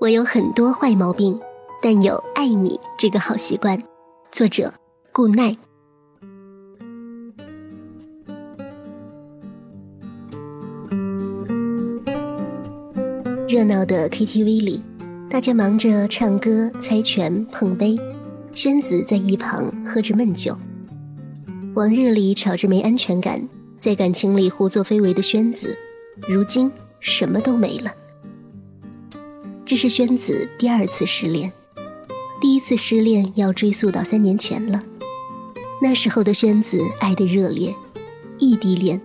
我有很多坏毛病，但有爱你这个好习惯。作者：顾奈。热闹的 KTV 里，大家忙着唱歌、猜拳、碰杯，宣子在一旁喝着闷酒。往日里吵着没安全感，在感情里胡作非为的宣子，如今什么都没了。这是宣子第二次失恋，第一次失恋要追溯到三年前了。那时候的宣子爱得热烈，异地恋，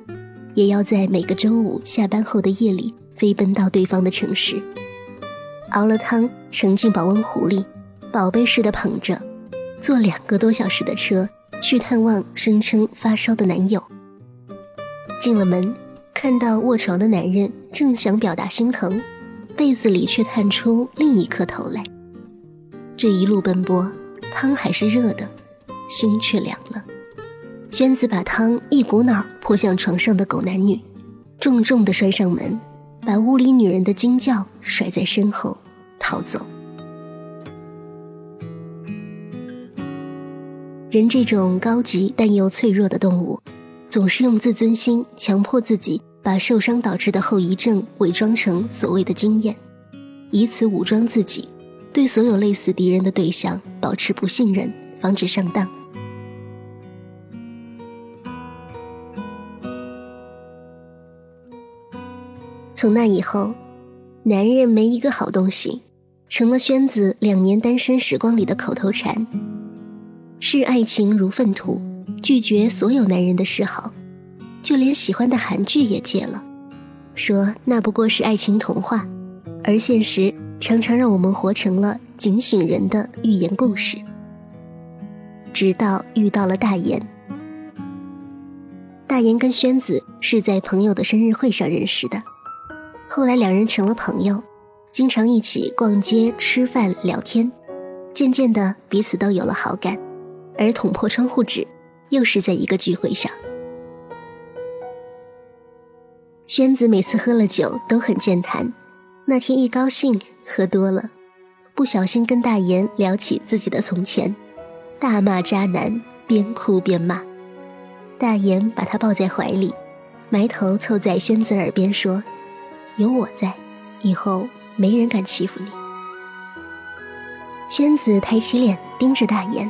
也要在每个周五下班后的夜里飞奔到对方的城市，熬了汤盛进保温壶里，宝贝似的捧着，坐两个多小时的车去探望声称发烧的男友。进了门，看到卧床的男人，正想表达心疼。被子里却探出另一颗头来。这一路奔波，汤还是热的，心却凉了。娟子把汤一股脑泼向床上的狗男女，重重的摔上门，把屋里女人的惊叫甩在身后，逃走。人这种高级但又脆弱的动物，总是用自尊心强迫自己。把受伤导致的后遗症伪装成所谓的经验，以此武装自己，对所有类似敌人的对象保持不信任，防止上当。从那以后，男人没一个好东西，成了宣子两年单身时光里的口头禅。视爱情如粪土，拒绝所有男人的示好。就连喜欢的韩剧也戒了，说那不过是爱情童话，而现实常常让我们活成了警醒人的寓言故事。直到遇到了大岩，大岩跟宣子是在朋友的生日会上认识的，后来两人成了朋友，经常一起逛街、吃饭、聊天，渐渐的彼此都有了好感，而捅破窗户纸，又是在一个聚会上。宣子每次喝了酒都很健谈，那天一高兴喝多了，不小心跟大言聊起自己的从前，大骂渣男，边哭边骂。大言把他抱在怀里，埋头凑在宣子耳边说：“有我在，以后没人敢欺负你。”宣子抬起脸盯着大言：“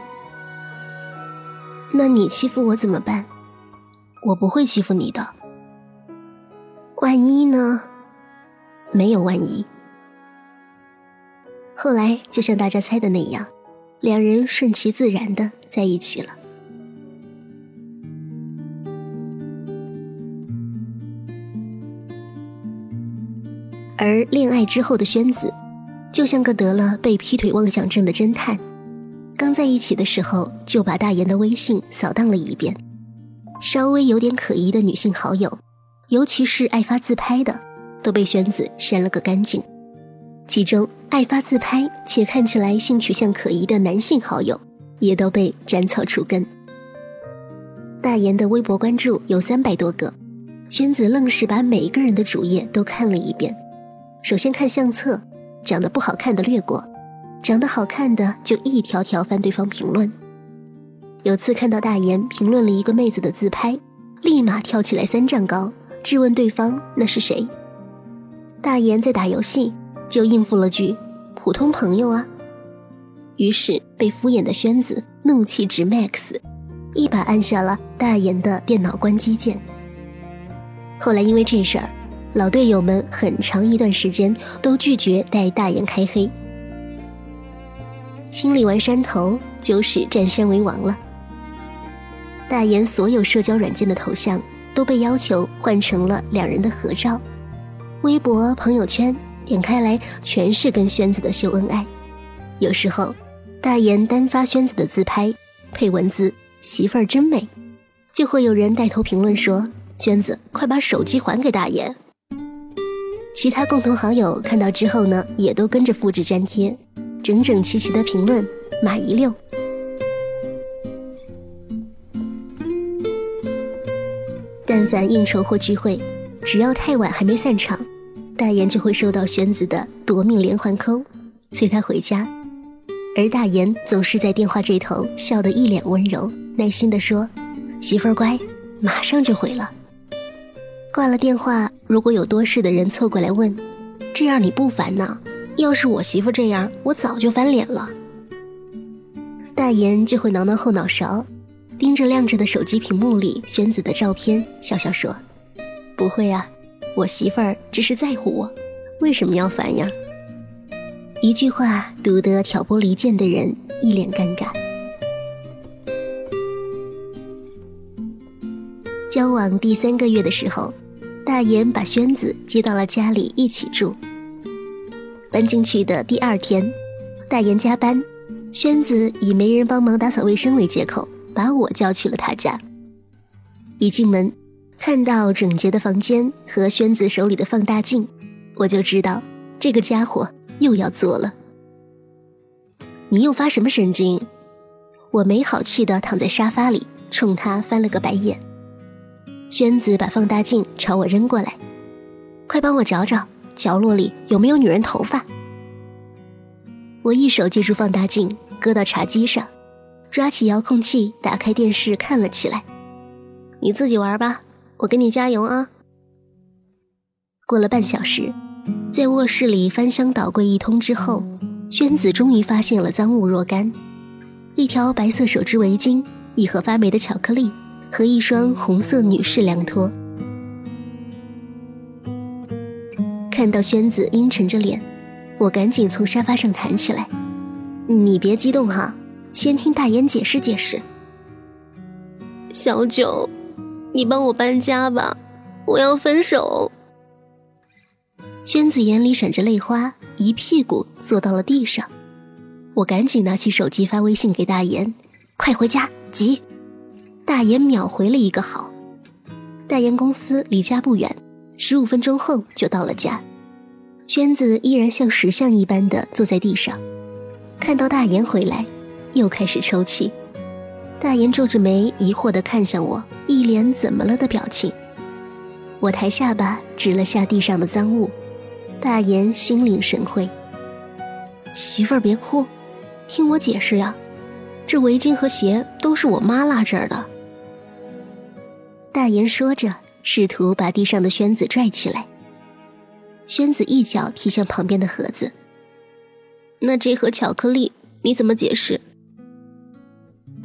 那你欺负我怎么办？我不会欺负你的。”万一呢？没有万一。后来就像大家猜的那样，两人顺其自然的在一起了。而恋爱之后的宣子，就像个得了被劈腿妄想症的侦探，刚在一起的时候就把大言的微信扫荡了一遍，稍微有点可疑的女性好友。尤其是爱发自拍的，都被宣子删了个干净。其中爱发自拍且看起来性取向可疑的男性好友，也都被斩草除根。大言的微博关注有三百多个，宣子愣是把每一个人的主页都看了一遍。首先看相册，长得不好看的略过，长得好看的就一条条翻对方评论。有次看到大言评论了一个妹子的自拍，立马跳起来三丈高。质问对方那是谁？大言在打游戏，就应付了句“普通朋友啊”。于是被敷衍的宣子怒气值 max，一把按下了大言的电脑关机键。后来因为这事儿，老队友们很长一段时间都拒绝带大言开黑。清理完山头，就是占山为王了。大言所有社交软件的头像。都被要求换成了两人的合照，微博、朋友圈点开来全是跟宣子的秀恩爱。有时候，大言单发宣子的自拍，配文字“媳妇儿真美”，就会有人带头评论说：“宣子，快把手机还给大言。”其他共同好友看到之后呢，也都跟着复制粘贴，整整齐齐的评论码一溜。但凡应酬或聚会，只要太晚还没散场，大言就会收到宣子的夺命连环扣，催他回家。而大言总是在电话这头笑得一脸温柔，耐心地说：“媳妇儿乖，马上就回了。”挂了电话，如果有多事的人凑过来问：“这样你不烦呐？要是我媳妇这样，我早就翻脸了。”大言就会挠挠后脑勺，盯着亮着的手机屏幕里宣子的照片，笑笑说：“不会啊，我媳妇儿只是在乎我，为什么要烦呀？”一句话堵得挑拨离间的人一脸尴尬。交往第三个月的时候，大岩把宣子接到了家里一起住。搬进去的第二天，大岩加班，宣子以没人帮忙打扫卫生为借口，把我叫去了他家。一进门，看到整洁的房间和宣子手里的放大镜，我就知道这个家伙。又要做了，你又发什么神经？我没好气的躺在沙发里，冲他翻了个白眼。宣子把放大镜朝我扔过来，快帮我找找角落里有没有女人头发。我一手接住放大镜，搁到茶几上，抓起遥控器，打开电视看了起来。你自己玩吧，我给你加油啊。过了半小时。在卧室里翻箱倒柜一通之后，宣子终于发现了赃物若干：一条白色手织围巾、一盒发霉的巧克力和一双红色女士凉拖。看到宣子阴沉着脸，我赶紧从沙发上弹起来：“你别激动哈，先听大言解释解释。”小九，你帮我搬家吧，我要分手。娟子眼里闪着泪花，一屁股坐到了地上。我赶紧拿起手机发微信给大言：“快回家，急！”大言秒回了一个好。大言公司离家不远，十五分钟后就到了家。娟子依然像石像一般的坐在地上，看到大言回来，又开始抽泣。大岩皱着眉，疑惑地看向我，一脸怎么了的表情。我抬下巴，指了下地上的赃物。大岩心领神会，媳妇儿别哭，听我解释呀，这围巾和鞋都是我妈落这儿的。大岩说着，试图把地上的宣子拽起来。宣子一脚踢向旁边的盒子。那这盒巧克力你怎么解释？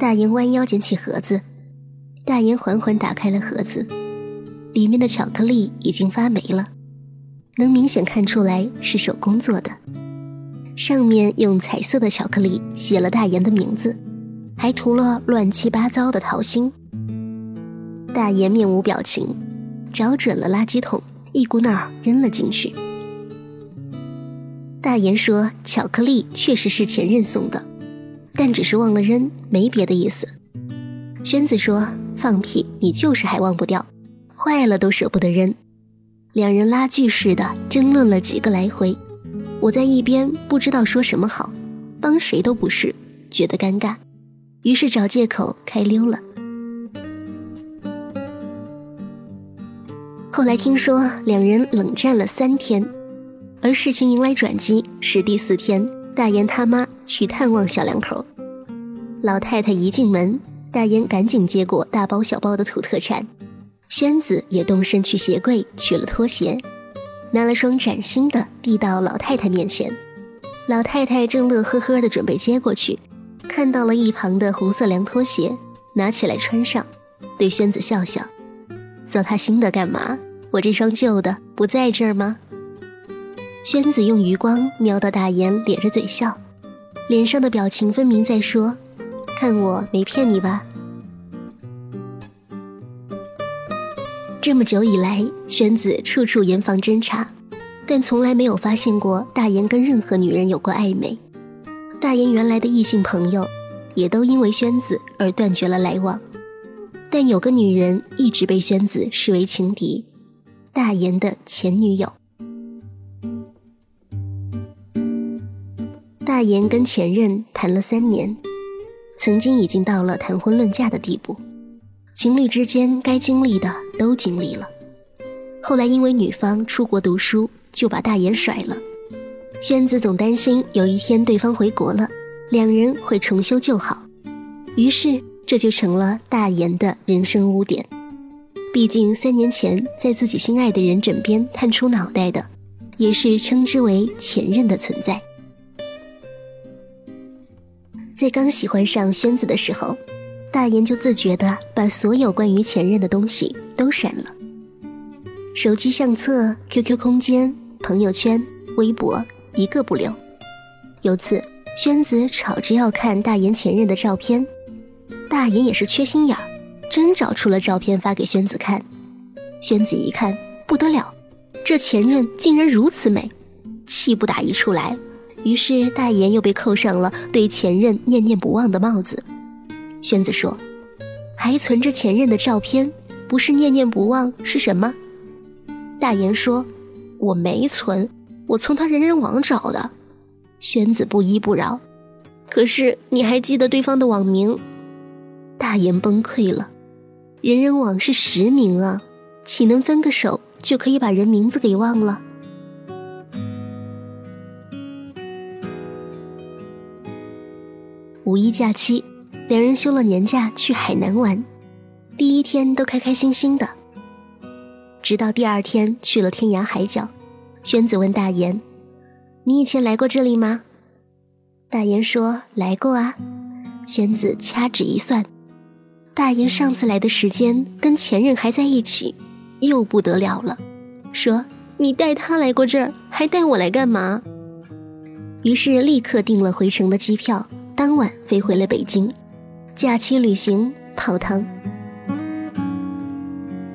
大言弯腰捡起盒子，大言缓缓打开了盒子，里面的巧克力已经发霉了。能明显看出来是手工做的，上面用彩色的巧克力写了大岩的名字，还涂了乱七八糟的桃心。大岩面无表情，找准了垃圾桶，一股脑扔了进去。大岩说：“巧克力确实是前任送的，但只是忘了扔，没别的意思。”宣子说：“放屁，你就是还忘不掉，坏了都舍不得扔。”两人拉锯似的争论了几个来回，我在一边不知道说什么好，帮谁都不是，觉得尴尬，于是找借口开溜了。后来听说两人冷战了三天，而事情迎来转机是第四天，大言他妈去探望小两口，老太太一进门，大言赶紧接过大包小包的土特产。宣子也动身去鞋柜取了拖鞋，拿了双崭新的递到老太太面前。老太太正乐呵呵的准备接过去，看到了一旁的红色凉拖鞋，拿起来穿上，对宣子笑笑：“糟他新的干嘛？我这双旧的不在这儿吗？”宣子用余光瞄到大岩，咧着嘴笑，脸上的表情分明在说：“看我没骗你吧。”这么久以来，宣子处处严防侦查，但从来没有发现过大言跟任何女人有过暧昧。大言原来的异性朋友，也都因为宣子而断绝了来往。但有个女人一直被宣子视为情敌，大言的前女友。大言跟前任谈了三年，曾经已经到了谈婚论嫁的地步。情侣之间该经历的都经历了，后来因为女方出国读书，就把大言甩了。宣子总担心有一天对方回国了，两人会重修旧好，于是这就成了大言的人生污点。毕竟三年前在自己心爱的人枕边探出脑袋的，也是称之为前任的存在。在刚喜欢上宣子的时候，大言就自觉地把所有关于前任的东西都删了，手机相册、QQ 空间、朋友圈、微博一个不留。有次宣子吵着要看大言前任的照片，大言也是缺心眼儿。真找出了照片发给宣子看，宣子一看不得了，这前任竟然如此美，气不打一处来。于是大言又被扣上了对前任念念不忘的帽子。宣子说：“还存着前任的照片，不是念念不忘是什么？”大言说：“我没存，我从他人人网找的。”宣子不依不饶：“可是你还记得对方的网名？”大言崩溃了。人人网是实名啊，岂能分个手就可以把人名字给忘了？五一假期，两人休了年假去海南玩，第一天都开开心心的，直到第二天去了天涯海角，宣子问大言：“你以前来过这里吗？”大言说：“来过啊。”宣子掐指一算。大言上次来的时间跟前任还在一起，又不得了了，说你带他来过这儿，还带我来干嘛？于是立刻订了回程的机票，当晚飞回了北京。假期旅行泡汤。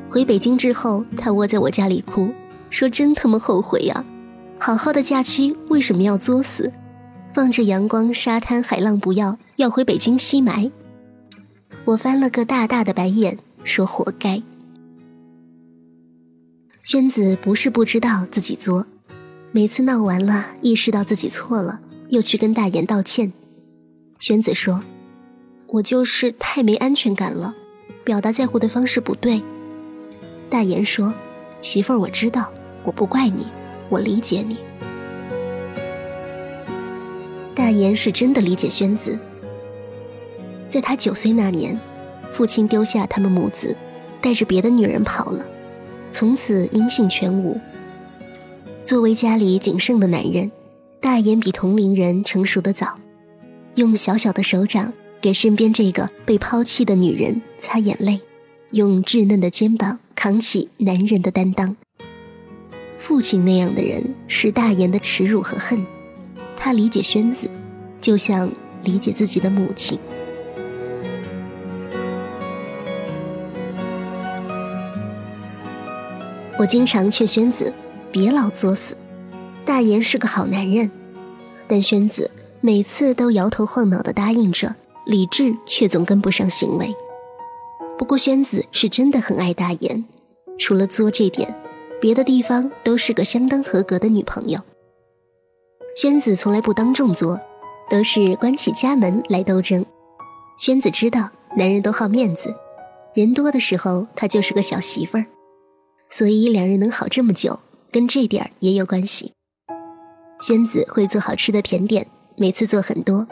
回北京之后，他窝在我家里哭，说真他妈后悔呀！好好的假期为什么要作死？放着阳光、沙滩、海浪不要，要回北京吸霾。我翻了个大大的白眼，说：“活该。”娟子不是不知道自己作，每次闹完了，意识到自己错了，又去跟大言道歉。宣子说：“我就是太没安全感了，表达在乎的方式不对。”大言说：“媳妇儿，我知道，我不怪你，我理解你。”大言是真的理解宣子。在他九岁那年，父亲丢下他们母子，带着别的女人跑了，从此音信全无。作为家里仅剩的男人，大言比同龄人成熟的早，用小小的手掌给身边这个被抛弃的女人擦眼泪，用稚嫩的肩膀扛起男人的担当。父亲那样的人是大言的耻辱和恨，他理解宣子，就像理解自己的母亲。我经常劝宣子别老作死，大言是个好男人，但宣子每次都摇头晃脑的答应着，理智却总跟不上行为。不过宣子是真的很爱大言，除了作这点，别的地方都是个相当合格的女朋友。宣子从来不当众作，都是关起家门来斗争。宣子知道男人都好面子，人多的时候她就是个小媳妇儿。所以两人能好这么久，跟这点儿也有关系。宣子会做好吃的甜点，每次做很多，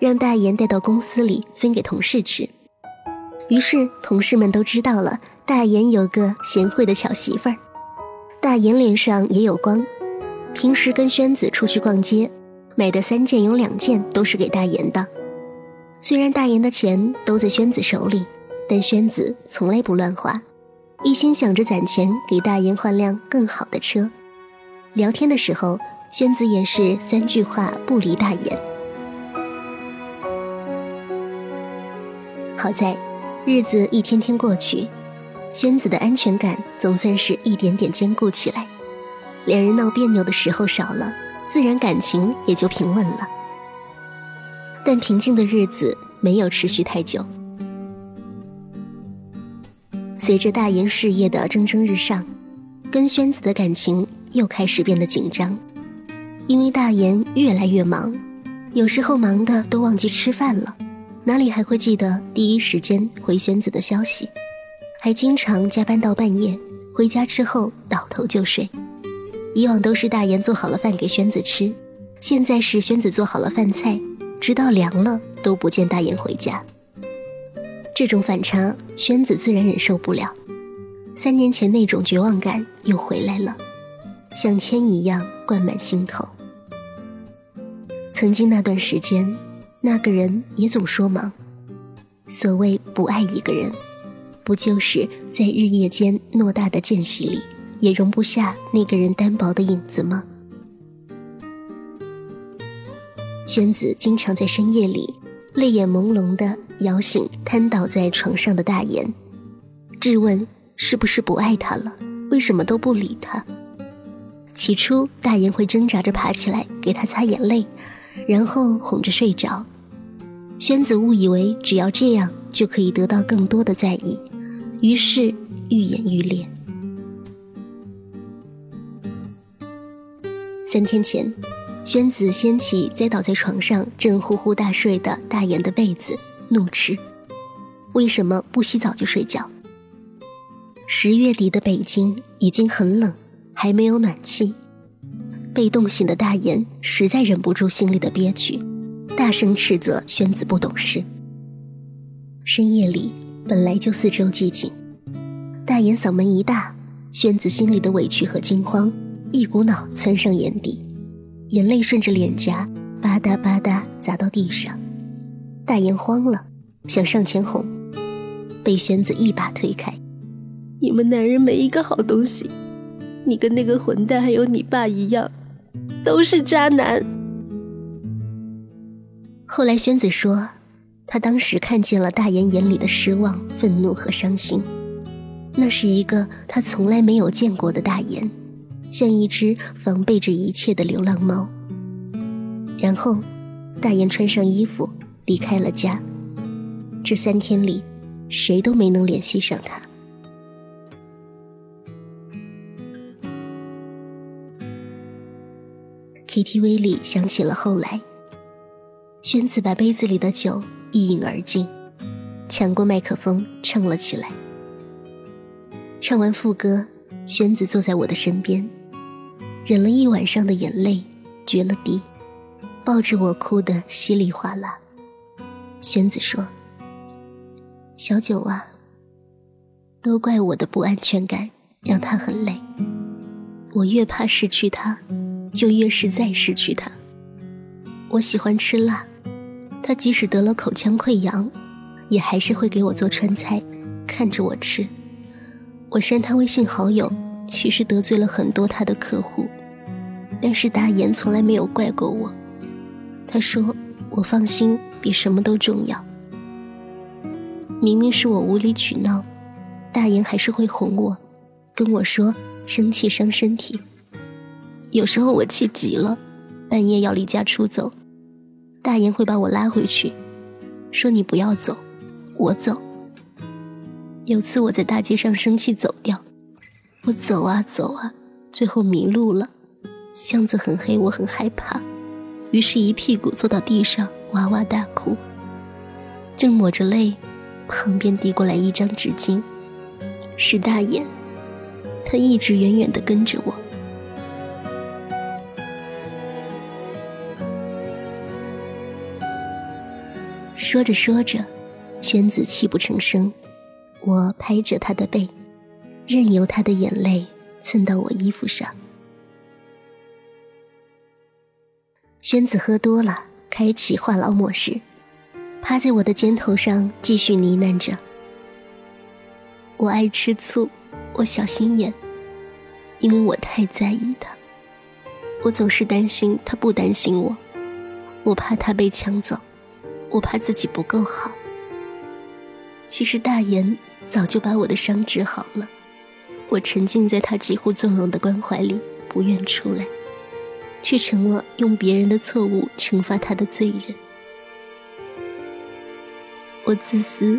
让大言带到公司里分给同事吃。于是同事们都知道了大言有个贤惠的巧媳妇儿。大言脸上也有光，平时跟宣子出去逛街，买的三件有两件都是给大言的。虽然大言的钱都在宣子手里，但宣子从来不乱花。一心想着攒钱给大言换辆更好的车，聊天的时候，宣子也是三句话不离大言。好在，日子一天天过去，宣子的安全感总算是一点点坚固起来，两人闹别扭的时候少了，自然感情也就平稳了。但平静的日子没有持续太久。随着大言事业的蒸蒸日上，跟宣子的感情又开始变得紧张，因为大言越来越忙，有时候忙的都忘记吃饭了，哪里还会记得第一时间回宣子的消息，还经常加班到半夜，回家之后倒头就睡，以往都是大言做好了饭给宣子吃，现在是宣子做好了饭菜，直到凉了都不见大言回家。这种反差，宣子自然忍受不了。三年前那种绝望感又回来了，像铅一样灌满心头。曾经那段时间，那个人也总说忙。所谓不爱一个人，不就是在日夜间偌大的间隙里，也容不下那个人单薄的影子吗？宣子经常在深夜里，泪眼朦胧地摇醒瘫倒在床上的大言，质问。是不是不爱他了？为什么都不理他？起初，大言会挣扎着爬起来给他擦眼泪，然后哄着睡着。宣子误以为只要这样就可以得到更多的在意，于是愈演愈烈。三天前，宣子掀起栽倒在床上正呼呼大睡的大言的被子，怒斥：“为什么不洗澡就睡觉？”十月底的北京已经很冷，还没有暖气。被冻醒的大言实在忍不住心里的憋屈，大声斥责宣子不懂事。深夜里本来就四周寂静，大言嗓门一大，宣子心里的委屈和惊慌一股脑窜上眼底，眼泪顺着脸颊吧嗒吧嗒砸到地上。大言慌了，想上前哄，被宣子一把推开。你们男人没一个好东西，你跟那个混蛋还有你爸一样，都是渣男。后来宣子说，他当时看见了大言眼里的失望、愤怒和伤心，那是一个他从来没有见过的大言，像一只防备着一切的流浪猫。然后，大言穿上衣服离开了家，这三天里，谁都没能联系上他。KTV 里响起了后来，宣子把杯子里的酒一饮而尽，抢过麦克风唱了起来。唱完副歌，宣子坐在我的身边，忍了一晚上的眼泪决了堤，抱着我哭得稀里哗啦。宣子说：“小九啊，都怪我的不安全感让他很累，我越怕失去他。”就越是再失去他。我喜欢吃辣，他即使得了口腔溃疡，也还是会给我做川菜，看着我吃。我删他微信好友，其实得罪了很多他的客户，但是大言从来没有怪过我。他说我放心比什么都重要。明明是我无理取闹，大言还是会哄我，跟我说生气伤身体。有时候我气急了，半夜要离家出走，大言会把我拉回去，说你不要走，我走。有次我在大街上生气走掉，我走啊走啊，最后迷路了，巷子很黑，我很害怕，于是一屁股坐到地上哇哇大哭。正抹着泪，旁边递过来一张纸巾，是大眼，他一直远远地跟着我。说着说着，宣子泣不成声。我拍着他的背，任由他的眼泪蹭到我衣服上。宣子喝多了，开启话痨模式，趴在我的肩头上继续呢喃着：“我爱吃醋，我小心眼，因为我太在意他。我总是担心他不担心我，我怕他被抢走。”我怕自己不够好。其实大言早就把我的伤治好了，我沉浸在他几乎纵容的关怀里，不愿出来，却成了用别人的错误惩罚他的罪人。我自私，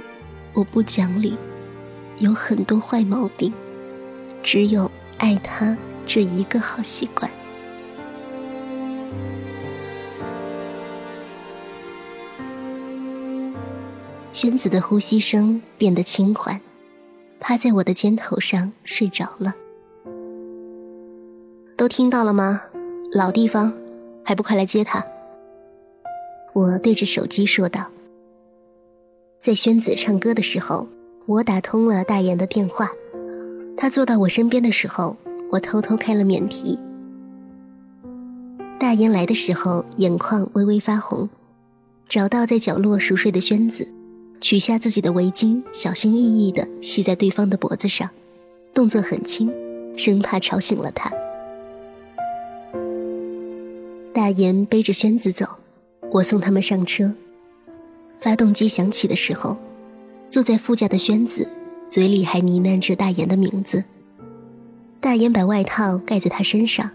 我不讲理，有很多坏毛病，只有爱他这一个好习惯。宣子的呼吸声变得轻缓，趴在我的肩头上睡着了。都听到了吗？老地方，还不快来接他！我对着手机说道。在宣子唱歌的时候，我打通了大言的电话。他坐到我身边的时候，我偷偷开了免提。大言来的时候，眼眶微微发红，找到在角落熟睡的宣子，取下自己的围巾，小心翼翼地系在对方的脖子上，动作很轻，生怕吵醒了他。大言背着宣子走，我送他们上车。发动机响起的时候，坐在副驾的宣子嘴里还呢喃着大言的名字。大言把外套盖在他身上，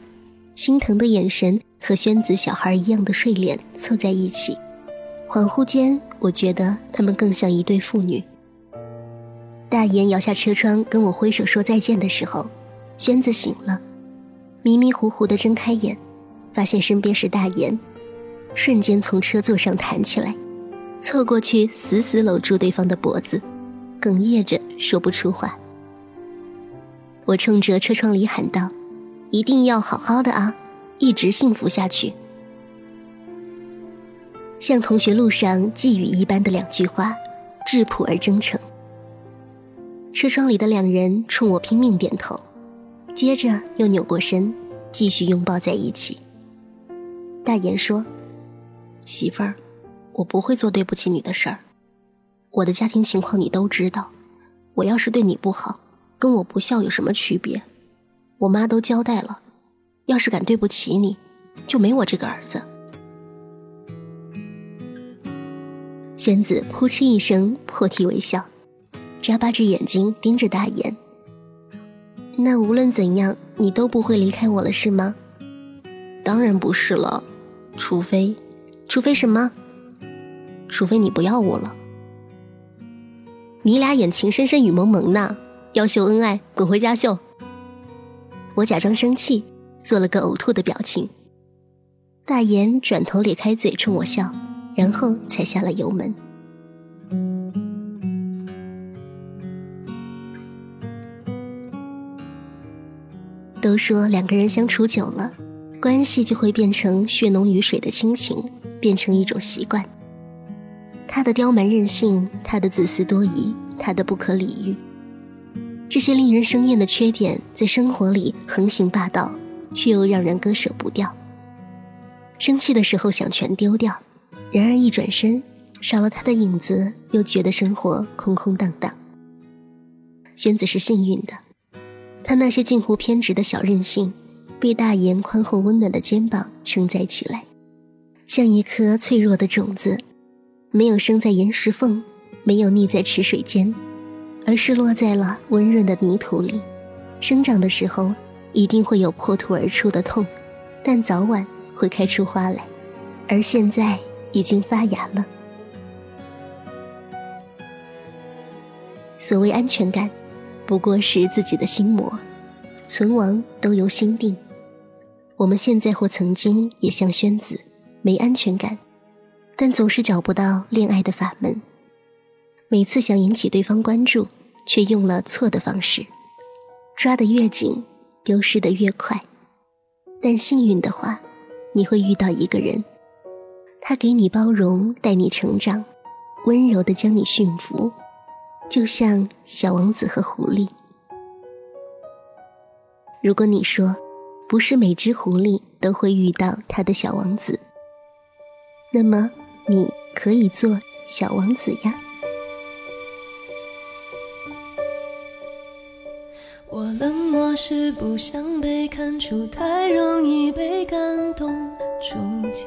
心疼的眼神和宣子小孩一样的睡脸凑在一起。恍惚间，我觉得他们更像一对父女。大岩摇下车窗跟我挥手说再见的时候，宣子醒了，迷迷糊糊的睁开眼，发现身边是大岩，瞬间从车座上弹起来。凑过去，死死搂住对方的脖子，哽咽着说不出话。我冲着车窗里喊道：“一定要好好的啊，一直幸福下去。”像同学录上寄语一般的两句话，质朴而真诚。车窗里的两人冲我拼命点头，接着又扭过身，继续拥抱在一起。大言说：“媳妇儿。”我不会做对不起你的事儿，我的家庭情况你都知道。我要是对你不好，跟我不孝有什么区别？我妈都交代了，要是敢对不起你，就没我这个儿子。娟子扑哧一声破涕为笑，眨巴着眼睛盯着大言。那无论怎样，你都不会离开我了，是吗？当然不是了，除非，除非什么？除非你不要我了，你俩演情深深雨蒙蒙呢，要秀恩爱，滚回家秀。我假装生气，做了个呕吐的表情。大言转头咧开嘴冲我笑，然后踩下了油门。都说两个人相处久了，关系就会变成血浓于水的亲情，变成一种习惯。他的刁蛮任性，他的自私多疑，他的不可理喻，这些令人生厌的缺点，在生活里横行霸道，却又让人割舍不掉。生气的时候想全丢掉，然而一转身，少了他的影子，又觉得生活空空荡荡。宣子是幸运的，他那些近乎偏执的小任性，被大言宽厚温暖的肩膀承载起来，像一颗脆弱的种子。没有生在岩石缝，没有溺在池水间，而是落在了温润的泥土里。生长的时候，一定会有破土而出的痛，但早晚会开出花来。而现在已经发芽了。所谓安全感，不过是自己的心魔，存亡都由心定。我们现在或曾经也像宣子，没安全感。但总是找不到恋爱的法门，每次想引起对方关注，却用了错的方式，抓得越紧，丢失的越快。但幸运的话，你会遇到一个人，他给你包容，带你成长，温柔的将你驯服，就像小王子和狐狸。如果你说，不是每只狐狸都会遇到他的小王子，那么。你可以做小王子呀。我冷漠是不想被看出，太容易被感动触及。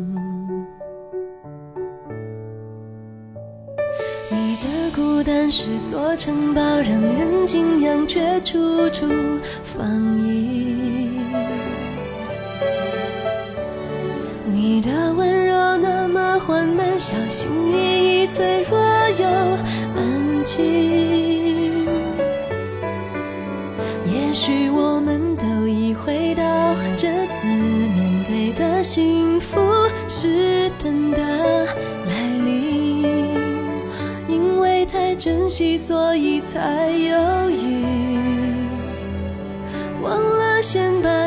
孤单是座城堡，让人敬仰，却处处防御。你的温柔那么缓慢，小心翼翼，脆弱又安静。也许我们都已回到，这次面对的幸福是。珍惜所以才犹豫忘了先把